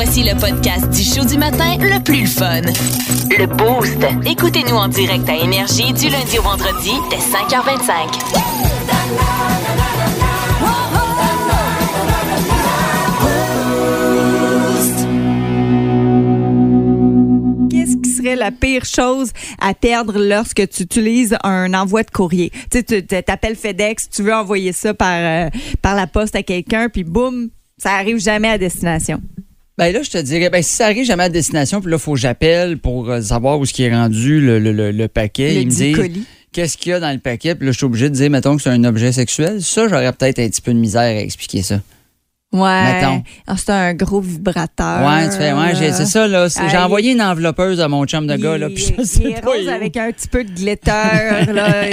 Voici le podcast du show du matin le plus fun. Le Boost. Écoutez-nous en direct à Énergie du lundi au vendredi dès 5h25. Qu'est-ce qui serait la pire chose à perdre lorsque tu utilises un envoi de courrier? Tu sais, tu t'appelles FedEx, tu veux envoyer ça par, euh, par la poste à quelqu'un, puis boum, ça arrive jamais à destination. Ben là, je te dirais, ben si ça arrive jamais à destination, puis là, il faut que j'appelle pour euh, savoir où ce qui est rendu le, le- le- le paquet. Le Ils me dit disent qu'est-ce qu'il y a dans le paquet, puis là, je suis obligé de dire, mettons que c'est un objet sexuel. Ça, j'aurais peut-être un petit peu de misère à expliquer ça. Ouais. Ah, c'est un gros vibrateur. Ouais, tu fais, ouais, c'est ça, là. J'ai envoyé une enveloppeuse à mon chum de gars, là, puis je sais pas. rose il avec un petit peu de glitter. là.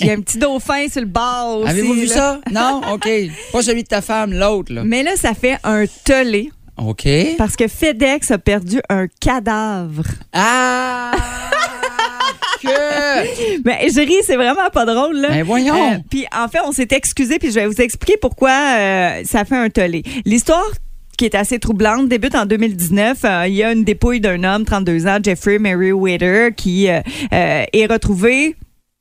Il y a un petit dauphin sur le bord aussi. Avez-vous vu ça? Non? OK. Pas celui de ta femme, l'autre, là. Mais là, ça fait un tollé OK. parce que FedEx a perdu un cadavre. Ah! que! Mais j'ai ri, c'est vraiment pas drôle, là. Ben voyons. Euh, puis en fait, on s'est excusé, puis je vais vous expliquer pourquoi euh, ça fait un tollé. L'histoire qui est assez troublante, débute en 2019. Euh, il y a une dépouille d'un homme, 32 ans, Jeffrey Merriweather, qui euh, est retrouvé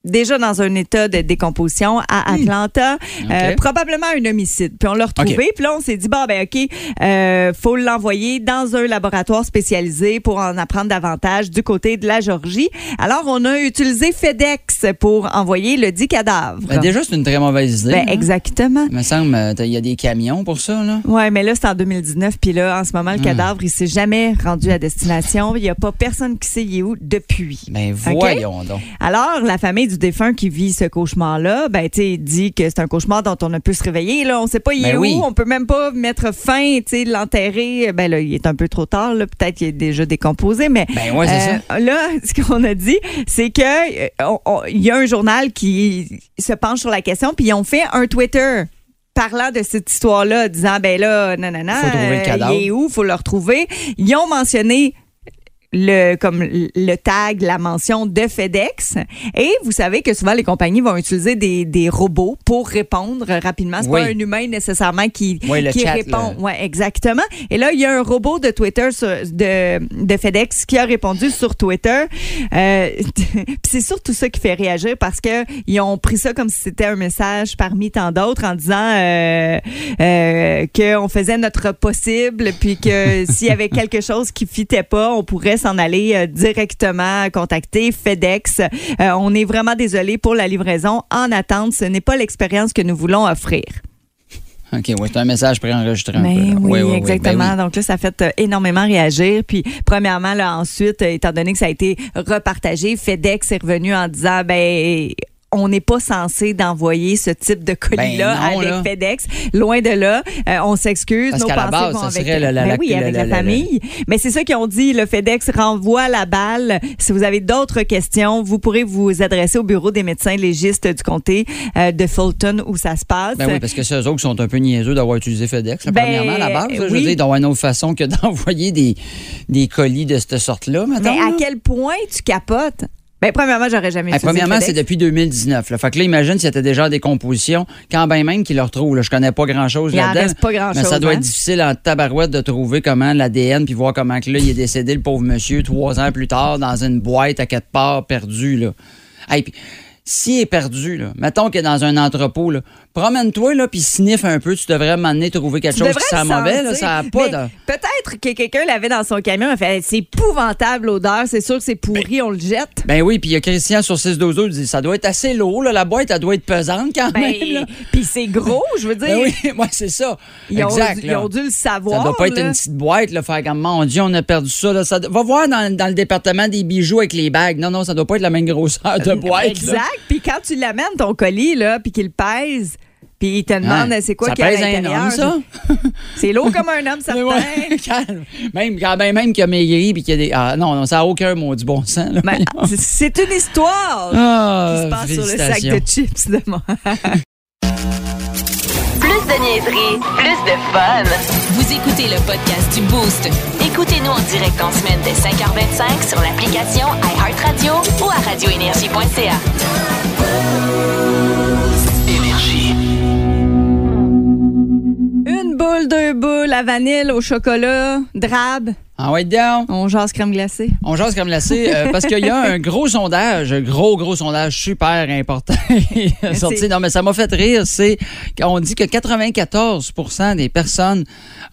déjà dans un état de décomposition à Atlanta, Euh, probablement un homicide. Puis on l'a retrouvé, puis là on s'est dit bon ben ok, euh, faut l'envoyer dans un laboratoire spécialisé pour en apprendre davantage du côté de la Georgie. Alors on a utilisé FedEx pour envoyer le dit cadavre. Ben, déjà, c'est une très mauvaise idée. Ben, hein. exactement. Il me semble qu'il y a des camions pour ça, là. Ouais, mais là, c'est en 2019. Puis là, en ce moment, le cadavre, il s'est jamais rendu à destination. Il n'y a pas personne qui sait il est où depuis. Ben voyons donc. Alors, la famille du défunt qui vit ce cauchemar-là, ben, tu sais, dit que c'est un cauchemar dont on ne peut se réveiller. Là, on sait pas il est Ben où. oui. On peut même pas mettre fin, tu sais, l'enterrer. Ben là, il est un peu trop tard. Là, peut-être qu'il est déjà décomposé, mais Ben ouais, euh, Là, ce qu'on a dit, c'est que euh, il y a un journal qui se penche sur la question, puis ils ont fait un Twitter parlant de cette histoire-là, disant ben là, le euh, il est où, faut le retrouver. Ils ont mentionné le comme le tag, la mention de FedEx. Et vous savez que souvent les compagnies vont utiliser des, des robots pour répondre rapidement. C'est Oui. pas un humain nécessairement qui, Oui, qui chat, répond. Ouais, exactement. Et là, il y a un robot de Twitter sur- de, de FedEx qui a répondu sur Twitter. Euh, c'est surtout ça qui fait réagir parce que ils ont pris ça comme si c'était un message parmi tant d'autres en disant euh, euh, qu'on faisait notre possible puis que s'il y avait quelque chose qui fitait pas, on pourrait s'en aller euh, directement contacter FedEx. Euh, on est vraiment désolé pour la livraison. En attente, ce n'est pas l'expérience que nous voulons offrir. OK, oui, c'est un message préenregistré là. oui, Oui, oui, oui, ben exactement. oui. Donc là, ça fait euh, énormément réagir. Puis, premièrement, là, ensuite, étant donné que ça a été repartagé, FedEx est revenu en disant, ben, on n'est pas censé d'envoyer ce type de colis-là Ben non, avec là. FedEx. Loin de là. Euh, on s'excuse. Parce Nos qu'à la pensées base, vont ça avec, serait le- la- Ben la- oui, le- avec la le- famille. Mais c'est ça qu'ils ont dit. Le FedEx renvoie la balle. Si vous avez d'autres questions, vous pourrez vous adresser au bureau des médecins légistes du comté euh, de Fulton où ça se passe. Ben oui, parce que c'est eux autres qui sont un peu niaiseux d'avoir utilisé FedEx, Ben, premièrement, à la base. là, Je veux oui. dire, ils doivent avoir une autre façon que d'envoyer des, des colis de cette sorte-là, maintenant. Mais à quel point tu capotes? Ben, premièrement, j'aurais jamais utilisé premièrement, c'est depuis 2019. Là. Fait que là, imagine s'il y était déjà en décomposition, quand ben même qu'ils le retrouvent. Là. Je connais pas grand-chose là-dedans. reste pas grand-chose, Mais ça doit hein? être difficile en tabarouette de trouver comment l'ADN puis voir comment que là, il est décédé, le pauvre monsieur, trois ans plus tard, dans une boîte à quatre parts perdue. Là. Hey, puis, s'il est perdu, là, mettons qu'il est dans un entrepôt, là, promène-toi là, puis sniffe un peu. Tu devrais m'amener trouver quelque Tu chose qui sent mauvais. Là, ça a pas de... Peut-être que quelqu'un l'avait dans son camion. A fait c'est épouvantable l'odeur. C'est sûr que c'est pourri, on le jette. Ben oui, puis il y a Christian sur 6 12 il dit ça doit être assez lourd, là, la boîte, elle doit être pesante quand Ben, même. Puis c'est gros, je veux dire. Ben oui, moi c'est ça. ils, ont, exact. ils là. ont dû le savoir. Ça doit pas être une petite boîte, là, faire comme mon Dieu, on a perdu ça. Là. Ça- va voir dans, dans le département des bijoux avec les bagues. Non, non, ça doit pas être la même grosseur de boîte. là. Exact. Puis quand tu l'amènes, ton colis, là, puis qu'il pèse, puis il te demande Ouais. c'est quoi y a à pèse un l'intérieur? homme, ça? C'est lourd comme un homme, certain. Ouais, calme. même quand ben, même qu'il a maigri puis qu'il y a des. Ah non, non, ça n'a aucun mot du bon sens. là. Ben, c'est- une histoire Ah, qui se passe sur le sac de chips de moi. Plus de niaiserie, plus de fun. Vous écoutez le podcast du Boost. Écoutez-nous en direct en semaine dès 5h25 sur l'application iHeartRadio ou à radioénergie.ca. Une boule à vanille au chocolat, drabe. Ah ouais, down. On jase crème glacée. On jase crème glacée euh, parce qu'il y a un gros sondage, un gros, gros sondage super important sorti. Non, mais ça m'a fait rire. C'est qu'on dit que 94% des personnes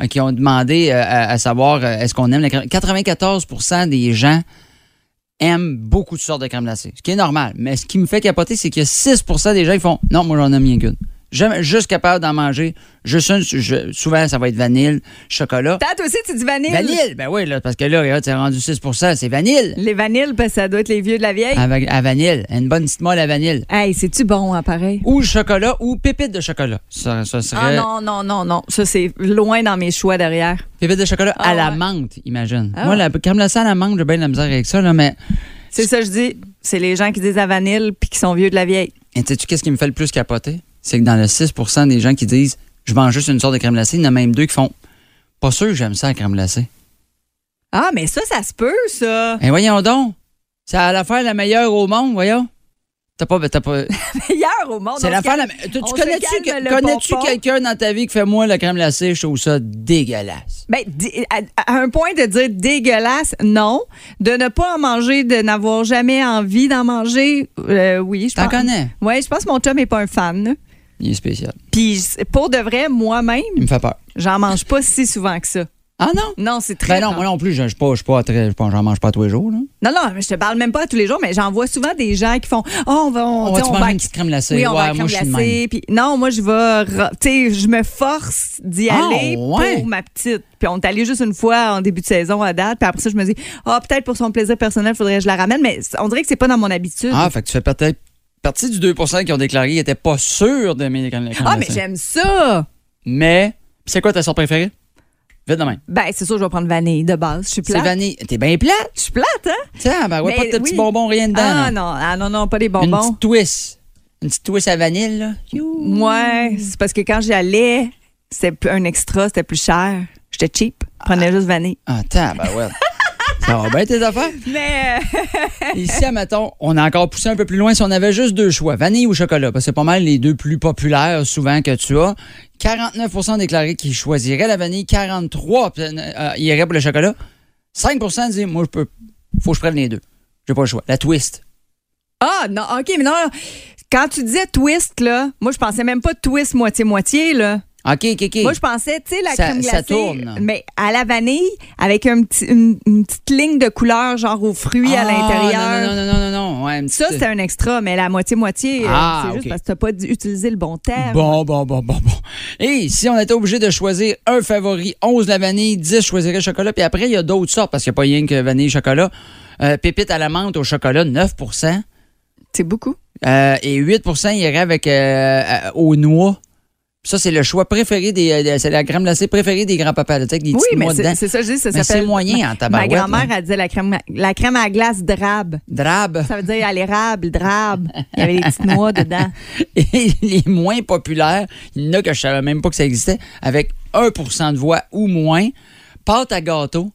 euh, qui ont demandé euh, à, à savoir est-ce qu'on aime la crème... 94% des gens aiment beaucoup de sortes de crème glacée, ce qui est normal. Mais ce qui me fait capoter, c'est a 6% des gens qui font non, moi j'en aime rien qu'une. J'aime juste capable d'en manger. Juste une, je- souvent, ça va être vanille, chocolat. T'as toi aussi, tu dis vanille. Vanille, ben oui, là, parce que là, regarde, c'est rendu 6% c'est vanille. Les vanilles, parce que ça doit être les vieux de la vieille. À, va- à vanille, une bonne petite molle à vanille. Hey, c'est-tu bon, hein, pareil? Ou chocolat ou pépite de chocolat. Ça, ça Ah serait non, non, non, non. Ça, c'est loin dans mes choix derrière. pépite de chocolat Ah à la menthe, imagine. Ah Moi, la crème glacée à la menthe, j'ai bien de la misère avec ça, là, mais C'est ça, je dis. C'est les gens qui disent à vanille puis qui sont vieux de la vieille. et sais-tu qu'est-ce qui me fait le plus capoter? C'est que dans le 6% des gens qui disent je mange juste une sorte de crème glacée, il y en a même deux qui font pas sûr que j'aime ça, la crème glacée. Ah, mais ça, ça se peut, ça. Et voyons donc, c'est l'affaire la meilleure au monde, voyons. T'as pas. T'as pas Meilleur au monde. c'est l'affaire la calme- tu, connais-tu pompon? quelqu'un dans ta vie qui fait moi la crème glacée? Je trouve ça dégueulasse? Ben, à, à un point de dire dégueulasse, non. De ne pas en manger, de n'avoir jamais envie d'en manger, euh, oui. je T'en connais? Ouais, je pense que mon chum n'est pas un fan. Il est spécial. Puis pour de vrai, moi-même, Il me fait peur. j'en mange pas si souvent que ça. Ah non? Non, c'est très Ben non, moi non plus, je ne pas, je pas très, j'en mange pas tous les jours. Là. Non, non, je te parle même pas tous les jours, mais j'en vois souvent des gens qui font Oh, on va. On, On tu on va une petite crème glacée? Oui, on va Ouais, moi, crème glacée. Puis non, moi, je vais. Tu sais, je me force d'y Ah, aller ouais? pour ma petite. Puis on est allé juste une fois en début de saison à date. Puis après ça, je me dis Ah, peut-être pour son plaisir personnel, faudrait que je la ramène. Mais on dirait que c'est pas dans mon habitude. Ah, fait que tu fais peut-être partie du 2% qui ont déclaré qu'ils n'étaient pas sûrs d'aimer les crème Ah, mais j'aime ça! Mais, c'est quoi ta sorte préférée? Vite de même. Ben, c'est sûr, je vais prendre vanille de base. Je suis C'est plate. vanille. T'es bien plate. Je suis plate, hein? Tiens, ben ouais, Mais pas de petits bonbons, rien dedans. Ah là. non, ah non, non, pas des Une bonbons. petite twist. Une petite twist à vanille, là. Ouais, c'est parce que quand j'allais, c'était un extra, c'était plus cher. J'étais cheap. Je prenais juste vanille. Ah, ben ouais. Ça va bien tes affaires? Mais Ici, admettons, on a encore poussé un peu plus loin si on avait juste deux choix, vanille ou chocolat, parce que c'est pas mal les deux plus populaires souvent que tu as. 49% déclarés qu'ils choisiraient la vanille, 43% euh, iraient pour le chocolat. 5% disent, moi, je peux, faut que je prenne les deux. J'ai pas le choix. La twist. Ah, non, OK, mais non. Quand tu disais twist, là, moi, je pensais même pas twist moitié-moitié, là. OK, OK, OK. Moi, je pensais, tu sais, la Ça- crème ça glacée. tourne. Mais à la vanille, avec un petit, une, une petite ligne de couleur, genre aux fruits à Ah, l'intérieur. Non, non, non, non, non, non. Ouais, Ça, c'est un extra, mais la moitié-moitié, euh, Ah, c'est juste parce que tu n'as pas utilisé le bon terme. Bon, bon, bon, bon, bon. Et si on était obligé de choisir un favori, 11 la vanille, 10 je choisirais le chocolat, puis après, il y a d'autres sortes, parce qu'il n'y a pas rien que vanille chocolat. Euh, pépite à la menthe au chocolat, 9% C'est beaucoup. Euh, et 8% irait avec euh, aux noix. Ça, c'est le choix préféré des. euh, c'est la crème glacée préférée des grands-papas, tu sais, avec des Oui, mais c'est c'est ça, je dis, ça Mais s'appelle. c'est moyen en Ma tabarouette. grand-mère, là. elle disait la crème, la crème à glace drabe. Drabe. Ça veut dire à l'érable, drabe. Il y avait des petites noix dedans. Et les moins populaires, il y en a que je savais même pas que ça existait, avec 1% de voix ou moins. Pâte à gâteau.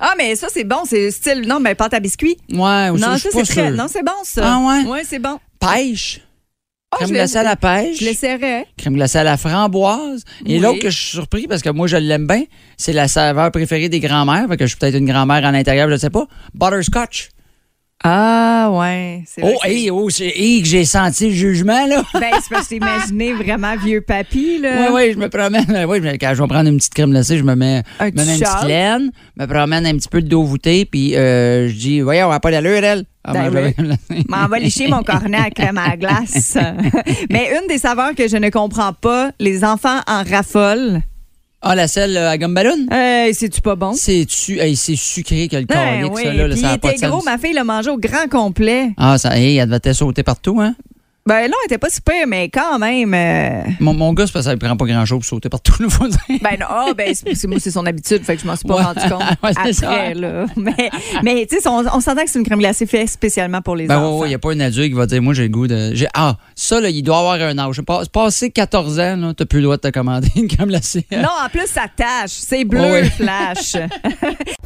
Ah, mais ça, c'est bon. C'est style. Non, mais pâte à biscuit. Ouais, non, ça, c'est très. Non, c'est bon, ça. Ah ouais? Ouais, c'est bon. Pêche. Ah, Crème glacée à la pêche. Je. Crème glacée à la framboise. Et Oui. l'autre que je suis surpris parce que moi, je l'aime bien, c'est la saveur préférée des grands-mères. Fait que je suis peut-être une grand-mère à l'intérieur, je ne sais pas. Butterscotch. Ah, ouais. Oh, hey, oh, c'est hey, que j'ai senti le jugement, là. Ben, c'est parce que imaginé vraiment vieux papy, là. Oui, oui, je me promène. Oui, je- quand je vais prendre une petite crème glacée, je me mets, Un me mets une petite laine, me promène un petit peu de dos voûté, puis euh, je dis, voyons, on va pas d'allure, elle. Ah, Ben oui. M'en va licher mon cornet à crème à glace. Mais une des saveurs que je ne comprends pas, les enfants en raffolent. Ah, la selle euh, à gomme ballon? Hey, c'est-tu pas bon? C'est-tu, hey, c'est sucré que le Ben oui, ça, là, puis ça il a pas de était gros, ma fille l'a mangé au grand complet. Ah, ça, hey, elle devait sauter partout, hein? Ben non, elle était pas super, mais quand même. euh, Mon, mon gars, c'est parce qu'il prend pas grand-chose pour sauter partout, le voisin. Ben non, ah, ben c'est c'est- moi c'est son habitude, fait que je m'en suis pas Ouais. rendu compte Ouais, c'est après ça. là. Mais mais tu sais, on, on s'entend que c'est une crème glacée faite spécialement pour les Ben enfants. oui, il n'y a pas un adulte qui va dire, moi, j'ai le goût de. j'ai- Ah, ça, là, il doit avoir un âge. Pas- Passé 14 ans, là, t'as plus le droit de te commander une crème glacée. Non, en plus ça tâche, c'est bleu Ouais, ouais. flash.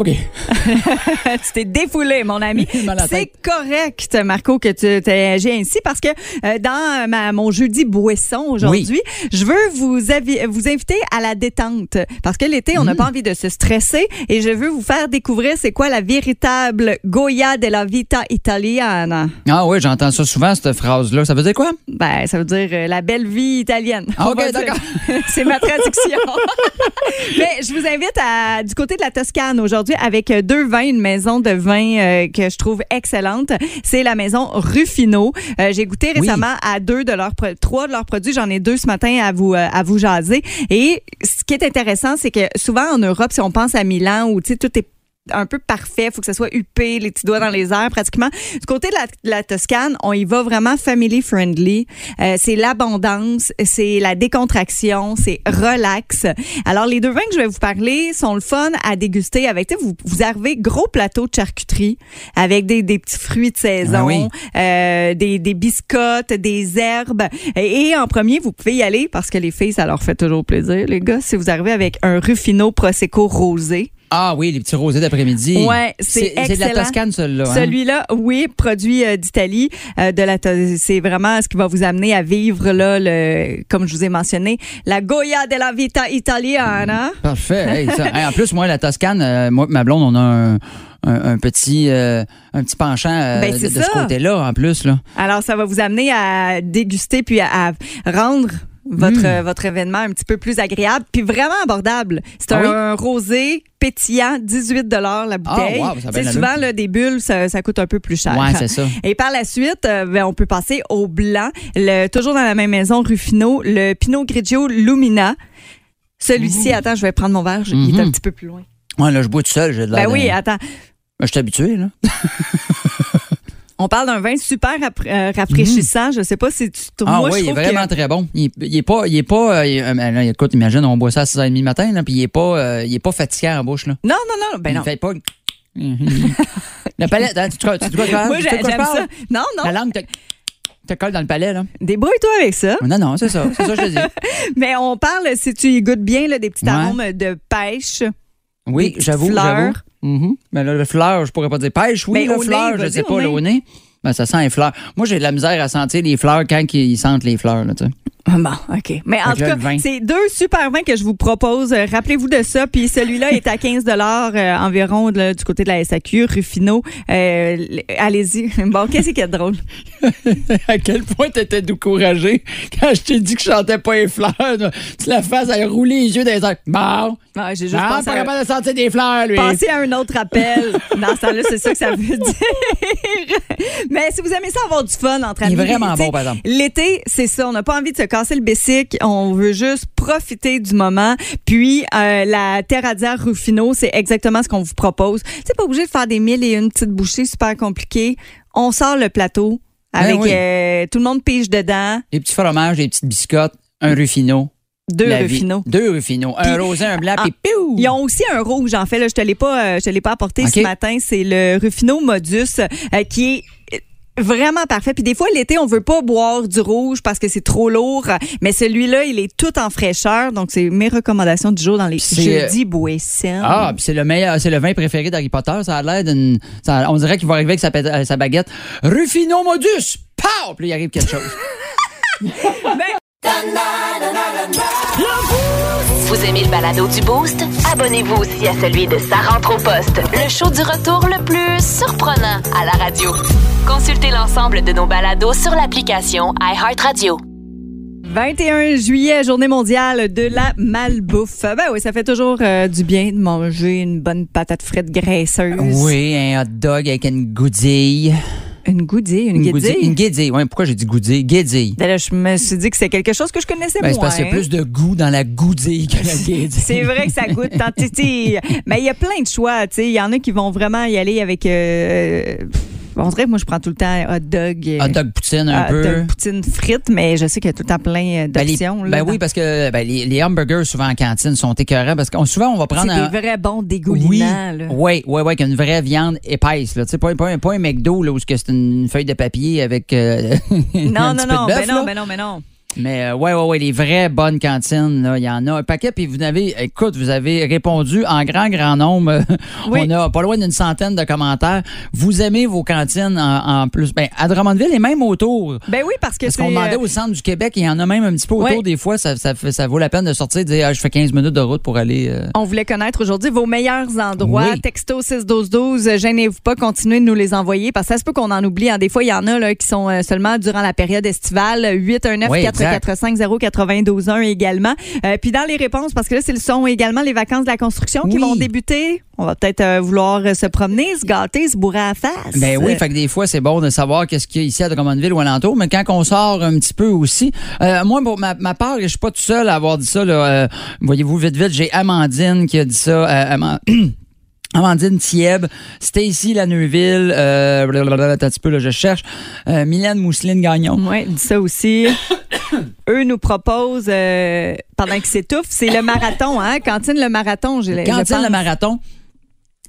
tu t'es défoulé, mon ami. C'est correct, Marco, que tu agi ainsi parce que euh, dans ma- mon jeudi boisson aujourd'hui, je veux vous, vous inviter à la détente parce que l'été, on n'a pas envie de se stresser et je veux vous faire découvrir c'est quoi la véritable Goya della vita italiana. Ah oui, j'entends ça souvent, cette phrase-là. Ça veut dire quoi? Ben, ça veut dire euh, la belle vie italienne. Ah, ok, d'accord. C'est ma traduction. Mais je vous invite à du côté de la Toscane aujourd'hui avec deux vins, une maison de vin euh, que je trouve excellente. C'est la maison Ruffino. Euh, J'ai goûté Oui. récemment à deux de leurs trois de leurs produits. J'en ai deux ce matin à vous euh, à vous jaser. Et ce qui est intéressant, c'est que souvent en Europe, si on pense à Milan où tu sais tout est un peu parfait, faut que ça soit huppé, les petits doigts dans les airs pratiquement. Du côté de la, de la Toscane, on y va vraiment family friendly. Euh, c'est l'abondance, c'est la décontraction, c'est relax. Alors les deux vins que je vais vous parler sont le fun à déguster avec. Vous, vous arrivez gros plateau de charcuterie avec des, des petits fruits de saison, Ah oui. euh, des, des biscottes, des herbes. Et, et en premier, vous pouvez y aller parce que les filles, ça leur fait toujours plaisir. Les gars, si vous arrivez avec un Ruffino Prosecco rosé. Ah oui, les petits rosés d'après-midi. Ouais, c'est C'est de la excellent. Toscane, celui-là. hein? Celui-là, oui, produit euh, d'Italie, euh, de la To- c'est vraiment ce qui va vous amener à vivre là le comme je vous ai mentionné, la Goya de la vita italiana. Parfait. Hey, ça- hey, en plus, moi, la Toscane, euh, moi et ma blonde, on a un, un- un petit, euh, un petit penchant euh, Ben, de, c'est de ce côté-là, en plus. Là. Alors ça va vous amener à déguster puis à, à rendre votre Mm. euh, votre événement un petit peu plus agréable puis vraiment abordable. C'est Ah un, oui? rosé pétillant, 18 dollars la bouteille. wow, ça a bien C'est souvent là, des bulles, ça, ça coûte un peu plus cher. Ouais, c'est ça. Et par la suite, euh, ben, on peut passer au blanc. Le, toujours dans la même maison, Ruffino, le Pinot Grigio Lumina. Celui-ci, attends, je vais prendre mon verre, je- il est Mhm. un petit peu plus loin. Ouais, là, je bois tout seul. j'ai de l'air Ben oui, attends. Ben, je suis habitué, là. On parle d'un vin super euh, rafraîchissant. Je sais pas si tu Ah moi, oui, je il est vraiment que- très bon. Il, il est pas, il est pas, euh, euh, là, écoute, imagine, on boit ça à 6h30 le matin, là, puis il est pas, euh, il est pas fatigant en bouche, là. Non, non, non. Ben il non. fait pas. le palais, hein, tu te tu tu tu Moi, quoi je j'aime parle? ça. Non, non. La langue te, te colle dans le palais, là. Débrouille-toi avec ça. Non, non, c'est ça, c'est ça que je te dis. Mais on parle, si tu y goûtes bien, là, des petits Ouais. arômes de pêche. Oui, Des j'avoue, j'avoue. Mhm. Mais là, le fleur, je pourrais pas dire pêche, oui, Mais le nez, fleur, je sais pas, le au nez. Ben, ça sent les fleurs. Moi, j'ai de la misère à sentir les fleurs quand ils sentent les fleurs, là, tu sais. Ah, Bon, OK. Mais en tout cas, c'est deux super vins que je vous propose. Euh, Rappelez-vous de ça. Puis celui-là est à 15 euh, environ là, du côté de la SAQ, Ruffino. Euh, Allez-y. Bon, qu'est-ce qu'il y a de drôle? à quel point t'étais découragé quand je t'ai dit que je chantais pas les fleurs. là. Tu la fasses à rouler les yeux dans les airs. Bon. Ah, J'ai juste Ah, pensé pas à, capable de sentir des fleurs, lui. penser à un autre appel. Dans ce temps-là, c'est ça que ça veut dire. Mais si vous aimez ça avoir du fun entre Il est amis. vraiment bon, par exemple. L'été, c'est ça. On n'a pas envie de se casser le bessic. On veut juste profiter du moment. Puis, euh, la Terradia Ruffino, c'est exactement ce qu'on vous propose. C'est pas obligé de faire des mille et une petites bouchées super compliquées. On sort le plateau avec Ben oui. euh, tout le monde pige dedans. Des petits fromages, des petites biscottes, un Ruffino. Deux La vie. Ruffino. Deux Ruffino. Un rosé, un blanc, Ah, puis piou! Ils ont aussi un rouge, en fait. Là, je te l'ai pas, euh, je te l'ai pas apporté ce matin. C'est le Ruffino Modus euh, qui est euh, vraiment parfait. Puis des fois, l'été, on veut pas boire du rouge parce que c'est trop lourd. Mais celui-là, il est tout en fraîcheur. Donc, c'est mes recommandations du jour dans les jeudis boissons. Ah, puis c'est le meilleur, c'est le vin préféré d'Harry Potter. Ça a l'air d'une. on dirait qu'il va arriver avec sa, baguette. Ruffino Modus! Pow! Puis il arrive quelque chose. Vous aimez le balado du Boost? Abonnez-vous aussi à celui de Sa rentre au poste, le show du retour le plus surprenant à la radio. Consultez l'ensemble de nos balados sur l'application iHeartRadio. 21 juillet, journée mondiale de la malbouffe. Ben oui, ça fait toujours euh, du bien de manger une bonne patate frite graisseuse. oui, un hot dog avec une goudille. Une goudille, une, goudille- guédille. Une guédille. Ouais, pourquoi j'ai dit goudille? Guédille. Ben là, je me suis dit que c'est quelque chose que je connaissais Ben, c'est moins. parce qu'il y a plus de goût dans la goudille que la guédille. C'est vrai que ça goûte tant. Mais il y a plein de choix, tu sais. Il y en a qui vont vraiment y aller avec. euh, on dirait que moi, je prends tout le temps hot dog. euh, Hot dog poutine un hot peu. dog poutine frite, mais je sais qu'il y a tout le temps plein euh, Ben, d'options. ben oui, parce que ben, les, les hamburgers, souvent en cantine, sont écœurants parce que souvent, on va c'est prendre un. des vrais bons Oui, dégoulinants. là. oui, oui, oui, une vraie viande épaisse. Là. Tu sais, Pas, pas, un- pas un McDo là, où c'est c'est une feuille de papier avec. euh, Non, un non, petit peu de non, bœuf, ben non, là. ben non, ben non. Mais euh, ouais, ouais, ouais, les vraies bonnes cantines, là, il y en a un paquet. Puis vous avez, écoute, vous avez répondu en grand, grand nombre. Oui. On a pas loin d'une centaine de commentaires. Vous aimez vos cantines en, en plus. Ben, à Drummondville et même autour. Ben oui, parce que Parce qu'on demandait euh, au centre du Québec, il y en a même un petit peu autour des fois. Ça, ça, fait- ça vaut la peine de sortir et de dire, ah, je fais 15 minutes de route pour aller. euh, On voulait connaître aujourd'hui vos meilleurs endroits. Oui. Texto 61212, euh, gênez-vous pas, continuez de nous les envoyer parce que ça se peut qu'on en oublie. hein. Des fois, il y en a là, qui sont seulement durant la période estivale. 819 Oui, exact. 445 0921 également. Euh, puis dans les réponses, parce que là, c'est le son également les vacances de la construction qui vont débuter. On va peut-être euh, vouloir euh, se promener, se gâter, se bourrer à la face. Ben oui, fait que des fois, c'est bon de savoir qu'est-ce qu'il y a ici à Drummondville ou alentour, mais quand on sort un petit peu aussi, euh, moi, pour ma, ma part, je suis pas tout seul à avoir dit ça, là, voyez-vous, vite, vite, j'ai Amandine qui a dit ça, Ama- Amandine Thieb, Stacy Laneuville, euh, blablabla, un petit peu, là, je cherche, euh, Mylène Mousseline Gagnon. Oui, dit ça aussi. Eux nous proposent, euh, pendant qu'ils s'étouffent, c'est le marathon, hein? Cantine le marathon, j'ai Cantine le marathon.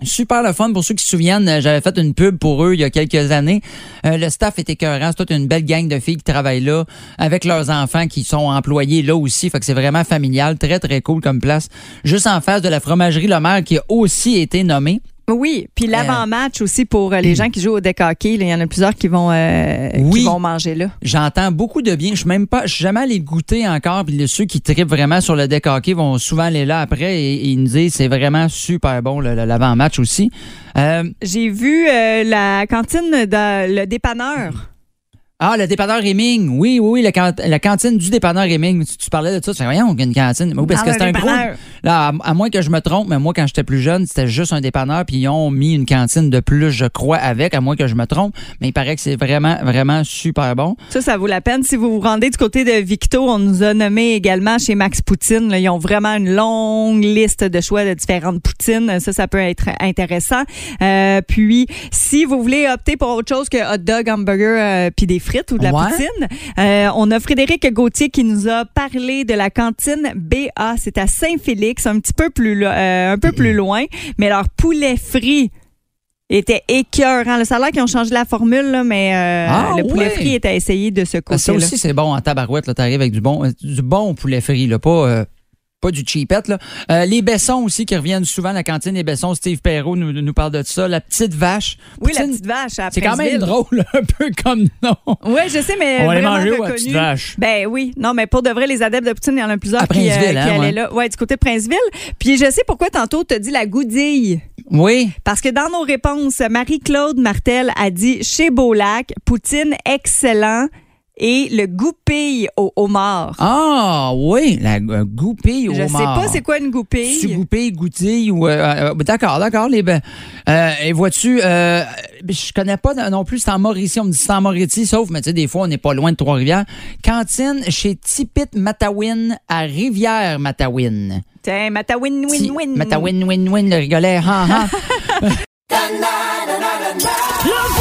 Super le fun pour ceux qui se souviennent, euh, j'avais fait une pub pour eux il y a quelques années. Euh, le staff est écœurant, c'est toute une belle gang de filles qui travaillent là avec leurs enfants qui sont employés là aussi, fait que c'est vraiment familial, très très cool comme place. Juste en face de la fromagerie Le Maire qui a aussi été nommée. Oui, puis l'avant-match aussi pour euh, les gens qui jouent au deck hockey. Il y en a plusieurs qui vont, euh, Oui. qui vont manger là. J'entends beaucoup de bien. Je suis même pas, je suis jamais allé goûter encore. Puis ceux qui tripent vraiment sur le deck hockey vont souvent aller là après et, et ils nous disent c'est vraiment super bon l'avant-match aussi. Euh, J'ai vu euh, la cantine de le dépanneur. Ah, le dépanneur Réming. Oui, oui, oui, la, can- la cantine du dépanneur Réming. Tu, tu parlais de ça, tu fais, voyons, une cantine. Mais oui, parce Ah, que c'était un gros. Là, à, à moins que je me trompe, mais moi, quand j'étais plus jeune, c'était juste un dépanneur, puis ils ont mis une cantine de plus, je crois, avec, à moins que je me trompe. Mais il paraît que c'est vraiment, vraiment super bon. Ça, ça vaut la peine. Si vous vous rendez du côté de Victo, on nous a nommé également chez Max Poutine. Là, ils ont vraiment une longue liste de choix de différentes poutines. Ça, ça peut être intéressant. Euh, puis, si vous voulez opter pour autre chose que hot dog, hamburger, euh, puis des frites ou de la Ouais. poutine, euh, on a Frédéric Gauthier qui nous a parlé de la cantine BA. C'est à Saint-Félix, un petit peu plus, euh, un peu plus loin, mais leur poulet frit était écœurant. Le salaire qu'ils ont changé la formule, là, mais euh, Ah, le poulet frit à essayer de ce côté-là. Ça aussi, c'est bon en tabarouette. Là, t'arrives avec du bon, du bon poulet frit, là, pas, pas du cheapette. Là. Euh, les Bessons aussi qui reviennent souvent, la cantine des Bessons. Steve Perrault nous, nous parle de ça. La petite vache. Oui, la petite vache à C'est quand même drôle, un peu comme nom. Oui, je sais, mais On va aller vraiment manger reconnu. petite vache? Ben oui. Non, mais pour de vrai, les adeptes de Poutine, il y en a plusieurs À qui, euh, qui hein, allaient ouais. là. Ouais, du côté de Princeville. Puis je sais pourquoi tantôt tu as dit la goudille. Oui. Parce que dans nos réponses, Marie-Claude Martel a dit chez Beaulac, Poutine excellent et le goupille au homard. Ah, oui, la euh, goupille au je sais homard. pas c'est quoi une goupille. Tu goupille, goutille ou. euh, euh, d'accord, d'accord. Les, ben, euh, et vois-tu, euh, je connais pas non plus, c'est en Mauricie. On me dit c'est en Mauricie, sauf, mais tu sais, des fois, on n'est pas loin de Trois-Rivières. Cantine chez Tipit Matawin à Rivière-Matawin. Tiens, Matawin, Ti- win, win. Matawin, win, win, le rigolet. Ha, ha.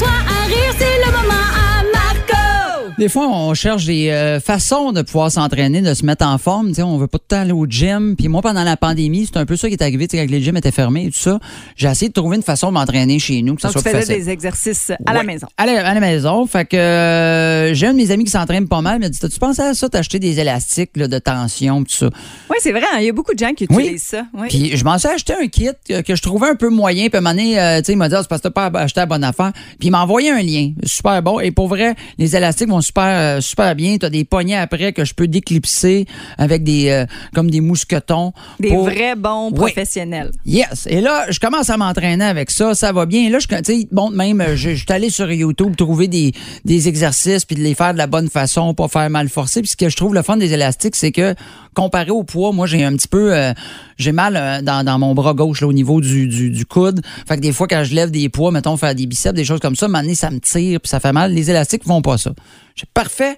Des fois, on cherche des euh, façons de pouvoir s'entraîner, de se mettre en forme. Tu sais, on veut pas tout le temps aller au gym. Puis moi, pendant la pandémie, c'est un peu ça qui est arrivé. Tu sais, quand les gyms étaient fermés et tout ça, j'ai essayé de trouver une façon de m'entraîner chez nous, que ça Donc, tu faisais facile. des exercices à la maison. À la, à la maison. Fait que euh, j'ai un de mes amis qui s'entraîne pas mal. Il m'a dit Tu pensais à ça, t'acheter des élastiques là, de tension, tout ça? Oui, c'est vrai. hein, Il y a beaucoup de gens qui Oui. utilisent ça. Oui. Puis je m'en suis acheté un kit que, que je trouvais un peu moyen. Puis à un moment donné, euh, tu sais, il m'a dit Ah, c'est parce que t'as pas acheté la bonne affaire. Puis il m'a envoyé un lien. Super bon. Et pour vrai, les élastiques vont super, euh, super bien. T'as des poignets après que je peux déclipser avec des euh, comme des mousquetons. Des pour- vrais bons Oui. professionnels. Yes. Et là, je commence à m'entraîner avec ça. Ça va bien. Et là, je, tu bon, même, euh, je, je suis allé sur YouTube trouver des, des exercices puis de les faire de la bonne façon, pas faire mal forcé. Puis ce que je trouve le fun des élastiques, c'est que comparé au poids, moi, j'ai un petit peu, euh, j'ai mal euh, dans, dans mon bras gauche, là, au niveau du, du, du coude. Fait que des fois, quand je lève des poids, mettons, faire des biceps, des choses comme ça, maintenant, ça me tire puis ça fait mal. Les élastiques font pas ça. J'ai parfait.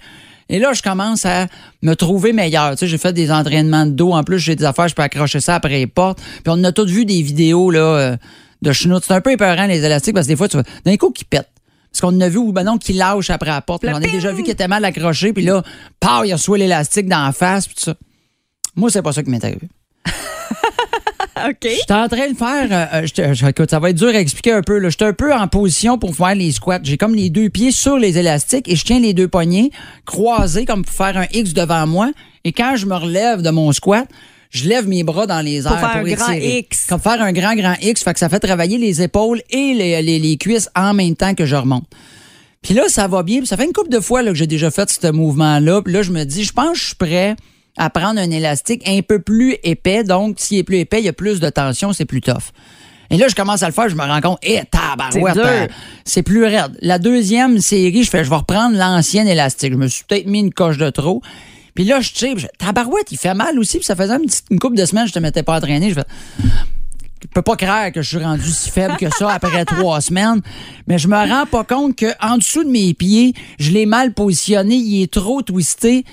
Et là, je commence à me trouver meilleur. Tu sais, j'ai fait des entraînements de dos. En plus, j'ai des affaires, je peux accrocher ça après les portes. Puis on a tous vu des vidéos là, euh, de chenoutes. C'est un peu épeurant, les élastiques, parce que des fois, tu vas d'un coup qui pète. Parce qu'on a vu ou ben non, qui lâche après la porte. J'en ai déjà vu qui était mal accroché, puis là, pow, il a reçu l'élastique dans la face, puis tout ça. Moi, c'est pas ça qui m'est arrivé. OK. J'étais en train de faire. euh, euh, je- écoute, ça va être dur à expliquer un peu. là. J'étais un peu en position pour faire les squats. J'ai comme les deux pieds sur les élastiques et je tiens les deux poignets croisés comme pour faire un X devant moi. Et quand je me relève de mon squat, je lève mes bras dans les airs Pour faire un grand. X. Comme faire un grand, grand X. Fait que ça fait travailler les épaules et les, les- les cuisses en même temps que je remonte. Puis là, ça va bien. Puis ça fait une couple de fois là, que j'ai déjà fait ce mouvement-là. Puis là, je me dis, je pense que je suis prêt à prendre un élastique un peu plus épais. Donc, s'il est plus épais, il y a plus de tension, c'est plus tough. Et là, je commence à le faire, je me rends compte, eh, tabarouette, C'est euh, c'est plus raide. La deuxième série, je fais, je vais reprendre l'ancien élastique. Je me suis peut-être mis une coche de trop. Puis là, je tire, je- tabarouette, il fait mal aussi. Puis ça faisait une, petite, une couple de semaines, je te mettais pas entraîné. Je fais, je peux pas croire que je suis rendu si faible que ça après trois semaines, mais je me rends pas compte que en dessous de mes pieds, je l'ai mal positionné, il est trop twisté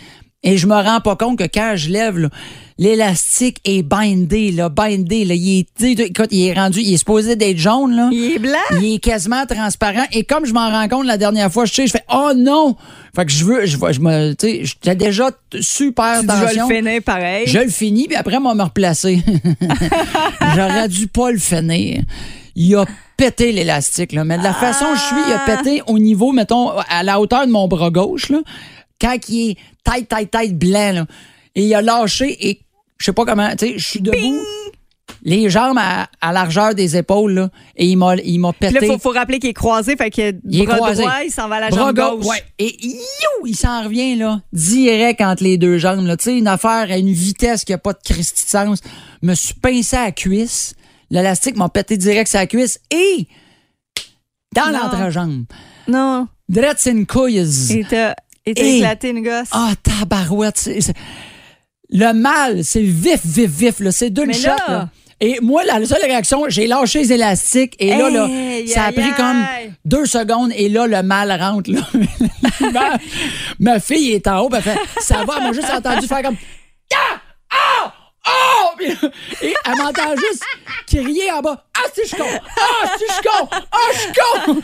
et je me rends pas compte que quand je lève l'élastique est bindé là, bindé là, il est écoute, il est rendu, il est supposé d'être jaune là. Il est blanc? Il est quasiment transparent. Et comme je m'en rends compte la dernière fois, je sais, je fais Oh non! Fait que je veux, je, je me, tu sais, j'étais déjà super Tu dis, je tension. le finir pareil. Je le finis, puis après, moi, me replacer. J'aurais dû pas le finir. Il a pété l'élastique, là. Mais de la façon que je suis, il a pété au niveau, mettons, à la hauteur de mon bras gauche, là. Quand il est tête, tête, tête blanc, là. Et il a lâché et je sais pas comment, tu sais, je suis debout. Les jambes à, à largeur des épaules, là. Et il m'a, il m'a Puis pété. là, il faut, faut rappeler qu'il est croisé, fait que Il est bras croisé. droit, il s'en va à la Bras jambe gauche, ouais. Et you, il s'en revient, là, direct entre les deux jambes. Là. Tu sais, une affaire à une vitesse qui n'a pas de Christi de sens. Me suis pincé à la cuisse. L'élastique m'a pété direct sur la cuisse et dans Non. l'entrejambe. Non, Drette une couille. Et- éclaté une gosse. Ah, tabarouette. c'est- c'est- Le mal, c'est vif, vif, vif. Là. C'est d'une shot. là- Là. Et moi, la seule réaction, j'ai lâché les élastiques et là, ça a pris aïe. comme deux secondes et là, le mal rentre. Là. ma, ma fille est en haut, elle fait Ça va, elle m'a juste entendu faire comme! Ah! Puis- Et elle m'entend juste crier en bas Ah, si je suis con! Ah, si je suis con! Ah, je suis con!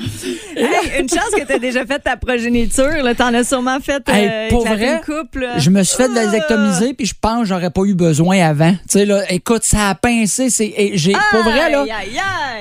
Hey, une chance que t'as déjà fait ta progéniture. Là, t'en as sûrement fait euh, Hey, pour vrai, couple. Je me suis fait Ah! vasectomiser puis je pense que j'aurais pas eu besoin avant. Tu sais là, écoute, ça a pincé, c'est j'ai pour vrai là,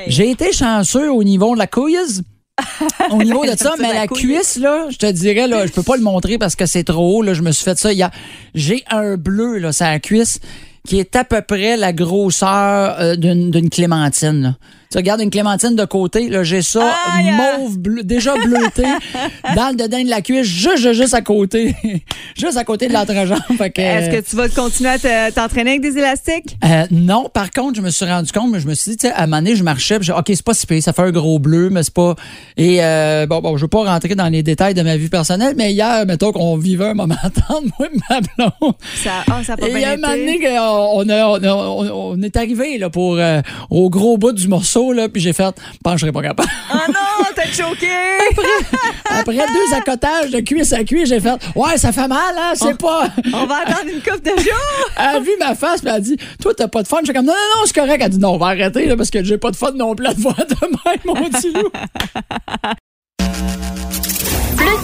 j'ai été chanceux au niveau de la couilleuse. Au niveau de ça, C'est mais la la couille. cuisse, là, je te dirais, là, je peux pas le montrer parce que c'est trop haut, là. Je me suis fait ça hier. J'ai un bleu, là, sur la cuisse, qui est à peu près la grosseur euh, d'une clémentine. Tu regardes une clémentine de côté, là, j'ai ça, aïe. mauve, bleu, déjà bleuté, dans le dedans de la cuisse, juste, juste, à côté. juste à côté de l'entrejambe. Est-ce que tu vas continuer à te- t'entraîner avec des élastiques? euh, non, par contre, je me suis rendu compte, mais je me suis dit, tu sais, à un moment donné, je marchais, puis dit, OK, c'est pas si pire, ça fait un gros bleu, mais c'est pas. Et euh, bon, bon, je veux pas rentrer dans les détails de ma vie personnelle, mais hier, mettons qu'on vivait un moment tendre, moi et ma blonde. Ça, ah, ça a pas Et il y bien a un moment donné été. on, a- on, a- on- on est arrivé là, pour, euh, au gros bout du morceau, là, puis j'ai fait, pense que je serais pas capable. Oh non, t'as choqué! Après deux accotages de cuisse à cuisse, j'ai fait, ouais, ça fait mal, hein, c'est pas. On va attendre une couple de jours. Elle a vu ma face, puis elle a dit Toi, t'as pas de fun? Je suis comme Non, non, non, c'est correct. Elle a dit Non, on va arrêter, là, parce que j'ai pas de fun non plus à te voir demain, mon petit loup.